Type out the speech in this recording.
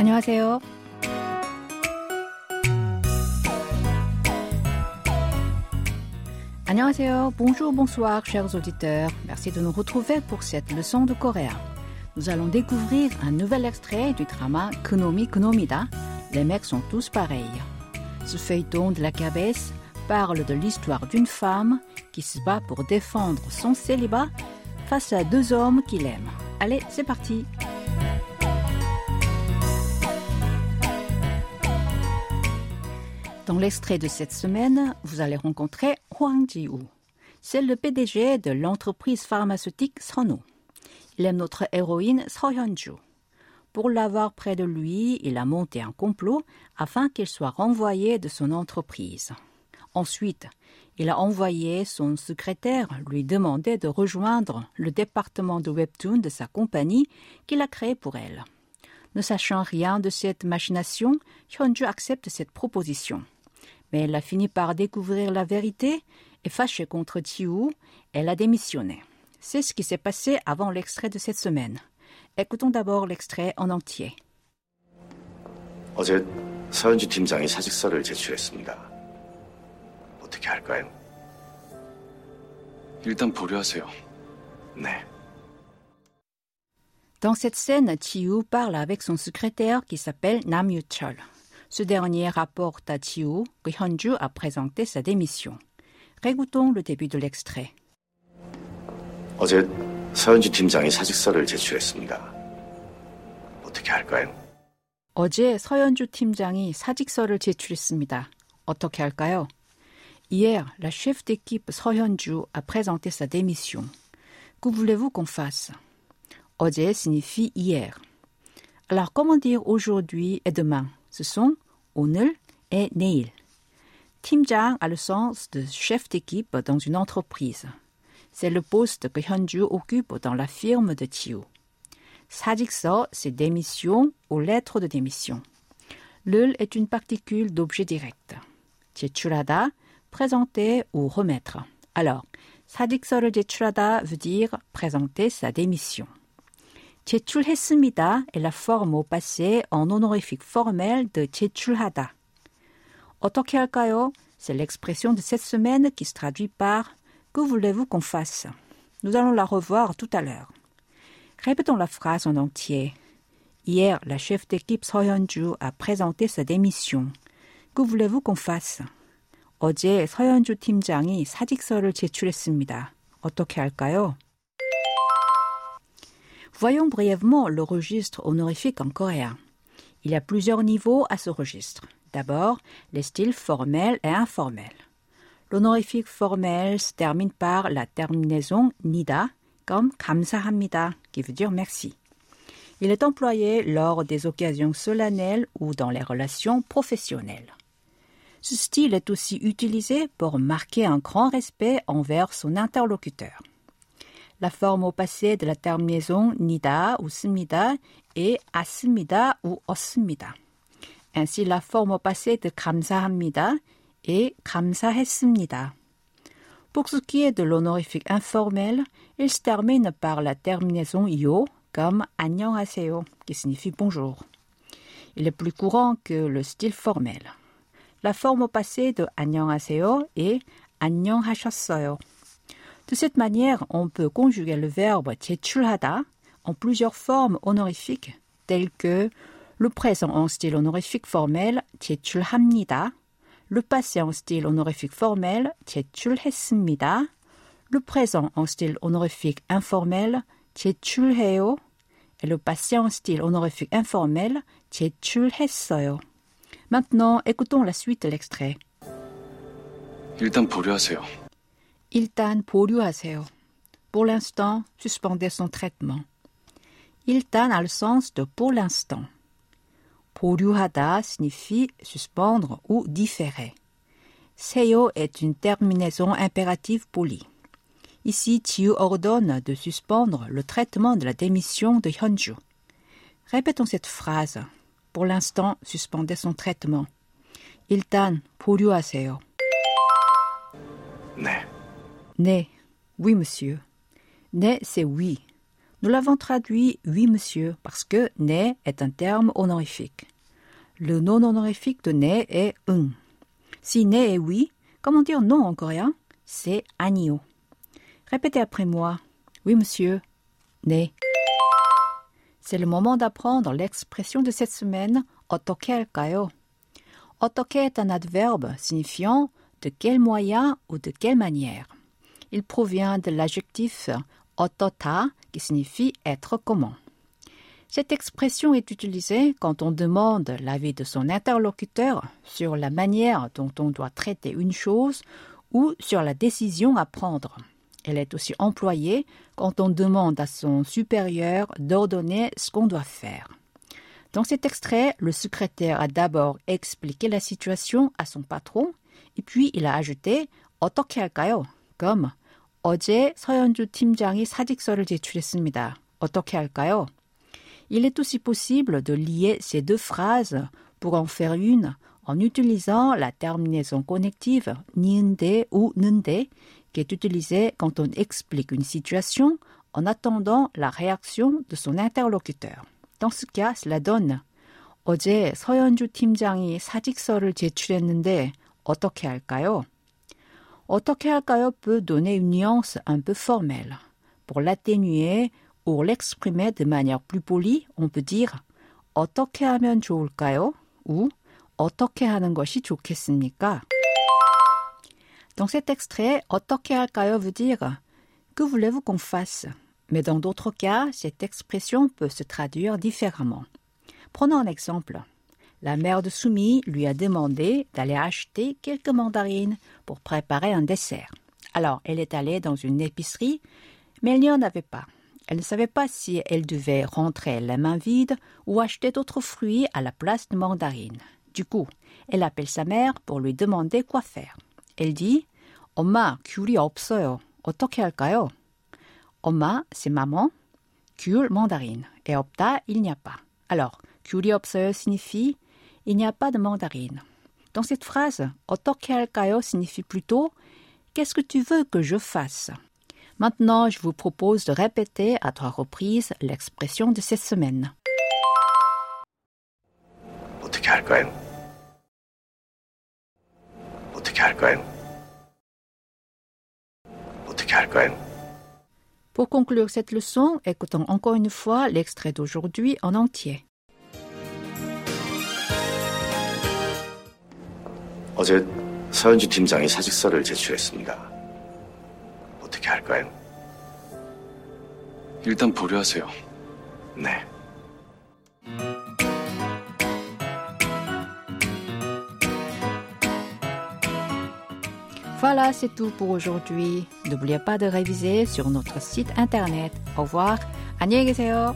안녕하세요. Annyeonghaseyo, bonjour, bonsoir, chers auditeurs. Merci de nous retrouver pour cette leçon de coréen. Nous allons découvrir un nouvel extrait du drama Konomi Konomida. Les mecs sont tous pareils. Ce feuilleton de la cabesse parle de l'histoire d'une femme qui se bat pour défendre son célibat face à deux hommes qu'il aime. Allez, c'est parti. Dans l'extrait de cette semaine, vous allez rencontrer Huang Ji-woo. C'est le PDG de l'entreprise pharmaceutique Sono. Il aime notre héroïne So Hyun-ju. Pour l'avoir près de lui, il a monté un complot afin qu'il soit renvoyé de son entreprise. Ensuite, il a envoyé son secrétaire lui demander de rejoindre le département de webtoon de sa compagnie qu'il a créé pour elle. Ne sachant rien de cette machination, Hyunju accepte cette proposition Mais elle a fini par découvrir la vérité et fâchée contre Jiwoo, elle a démissionné. C'est ce qui s'est passé avant l'extrait de cette semaine. Écoutons d'abord l'extrait en entier. 어제 서현주 팀장이 사직서를 제출했습니다. 어떻게 할까요? 일단 보류하세요. 네. Dans cette scène, Chiu parle avec son secrétaire qui s'appelle Nam Yu-chol. Ce dernier rapporte à Chiu que Hyunju a présenté sa démission. Régoutons le début de l'extrait. 어제 서현주 팀장이 사직서를 제출했습니다. 어떻게 할까요? 어제 서현주 팀장이 사직서를 제출했습니다. 어떻게 할까요? Hier, la chef d'équipe 서현주 a présenté sa démission. Que voulez-vous qu'on fasse? 어제 signifie hier. Alors, comment dire aujourd'hui et demain? Ce sont 오늘 et 내일. 팀장 a le sens de chef d'équipe dans une entreprise. C'est le poste que Hyunju occupe dans la firme de Chiu. 사직서, c'est démission ou lettre de démission. Le est une particule d'objet direct. 제출하다, présenter ou remettre. Alors, 사직서를 제출하다 veut dire présenter sa démission. 제출했습니다 est la forme au passé en honorifique formel de 제출하다. 어떻게 할까요? C'est l'expression de cette semaine qui se traduit par Que voulez-vous qu'on fasse Nous allons la revoir tout à l'heure. Répétons la phrase en entier. Hier, la chef d'équipe 서현주 a présenté sa démission. Que voulez-vous qu'on fasse? 어제 서현주 팀장이 사직서를 제출했습니다. 어떻게 할까요? Voyons brièvement le registre honorifique en coréen. Il y a plusieurs niveaux à ce registre. D'abord, les styles formels et informels. L'honorifique formel se termine par la terminaison nida, comme 감사합니다, qui veut dire merci. Il est employé lors des occasions solennelles ou dans les relations professionnelles. Ce style est aussi utilisé pour marquer un grand respect envers son interlocuteur. La forme au passé de la terminaison nida ou 씁니다 est as습니다 ou 없습니다. Ainsi, la forme au passé de 감사합니다 est 감사했습니다. Pour ce qui est de l'honorifique informel, il se termine par la terminaison yo comme 안녕하세요 qui signifie bonjour. Il est plus courant que le style formel. La forme au passé de 안녕하세요 est 안녕하셨어요. De cette manière, on peut conjuguer le verbe 제출하다 en plusieurs formes honorifiques telles que le présent en style honorifique formel 제출합니다, le passé en style honorifique formel 제출했습니다, le présent en style honorifique informel 제출해요 et le passé en style honorifique informel 제출했어요. Maintenant, écoutons la suite de l'extrait. 일단 보류하세요. 일단 보류하세요. Pour l'instant, suspendez son traitement. 일단 a le sens de pour l'instant. 보류하다 signifie suspendre ou différer. 세요 est une terminaison impérative polie. Ici, Chiu ordonne de suspendre le traitement de la démission de Hyunju. Répétons cette phrase. Pour l'instant, suspendez son traitement. 일단 보류하세요. 네. 네, oui monsieur. 네, c'est oui. Nous l'avons traduit oui monsieur parce que né est un terme honorifique. Le non honorifique de né est un. Si né est oui, comment dire non en coréen C'est anio. Répétez après moi. Oui monsieur. Né. C'est le moment d'apprendre l'expression de cette semaine 어떻게 할까요? 어떻게 est un adverbe signifiant de quel moyen ou de quelle manière. Il provient de l'adjectif otota qui signifie être comment. Cette expression est utilisée quand on demande l'avis de son interlocuteur sur la manière dont on doit traiter une chose ou sur la décision à prendre. Elle est aussi employée quand on demande à son supérieur d'ordonner ce qu'on doit faire. Dans cet extrait, le secrétaire a d'abord expliqué la situation à son patron et puis il a ajouté 어떻게 할까요? comme 어제 서현주 팀장이 사직서를 제출했습니다. 어떻게 할까요? Il est aussi possible de lier ces deux phrases pour en faire une en utilisant la terminaison connective niende ou nende qui est utilisée quand on explique une situation en attendant la réaction de son interlocuteur. Dans ce cas, cela donne 어제 서현주 팀장이 사직서를 제출했는데 어떻게 할까요? 어떻게 할까요 peut donner une nuance un peu formelle. Pour l'atténuer ou l'exprimer de manière plus polie, on peut dire 어떻게 하면 좋을까요? ou 어떻게 하는 것이 좋겠습니까? Dans cet extrait, 어떻게 할까요 veut dire que voulez-vous qu'on fasse? Mais dans d'autres cas, cette expression peut se traduire différemment. Prenons un exemple. La mère de Soumi lui a demandé d'aller acheter quelques mandarines pour préparer un dessert. Alors, elle est allée dans une épicerie, mais elle n'y en avait pas. Elle ne savait pas si elle devait rentrer les mains vides ou acheter d'autres fruits à la place de mandarines. Du coup, elle appelle sa mère pour lui demander quoi faire. Elle dit 엄마, 귤이 없어요. 어떻게 할까요? 엄마, c'est maman. 귤, mandarine. Et opta, il n'y a pas. Alors, 귤이 없어요 signifie il n'y a pas de mandarine. Dans cette phrase, 어떻게 할까요 signifie plutôt qu'est-ce que tu veux que je fasse? Maintenant, je vous propose de répéter à trois reprises l'expression de cette semaine. 어떻게 할까요? 어떻게 할까요? 어떻게 할까요? Pour conclure cette leçon, écoutons encore une fois l'extrait d'aujourd'hui en entier. 어제 서현주 팀장이 사직서를 제출했습니다. 어떻게 할까요? 일단 보류하세요. 네. Voilà, c'est tout pour aujourd'hui. N'oubliez pas de réviser sur notre site internet. Au revoir. 안녕히 계세요.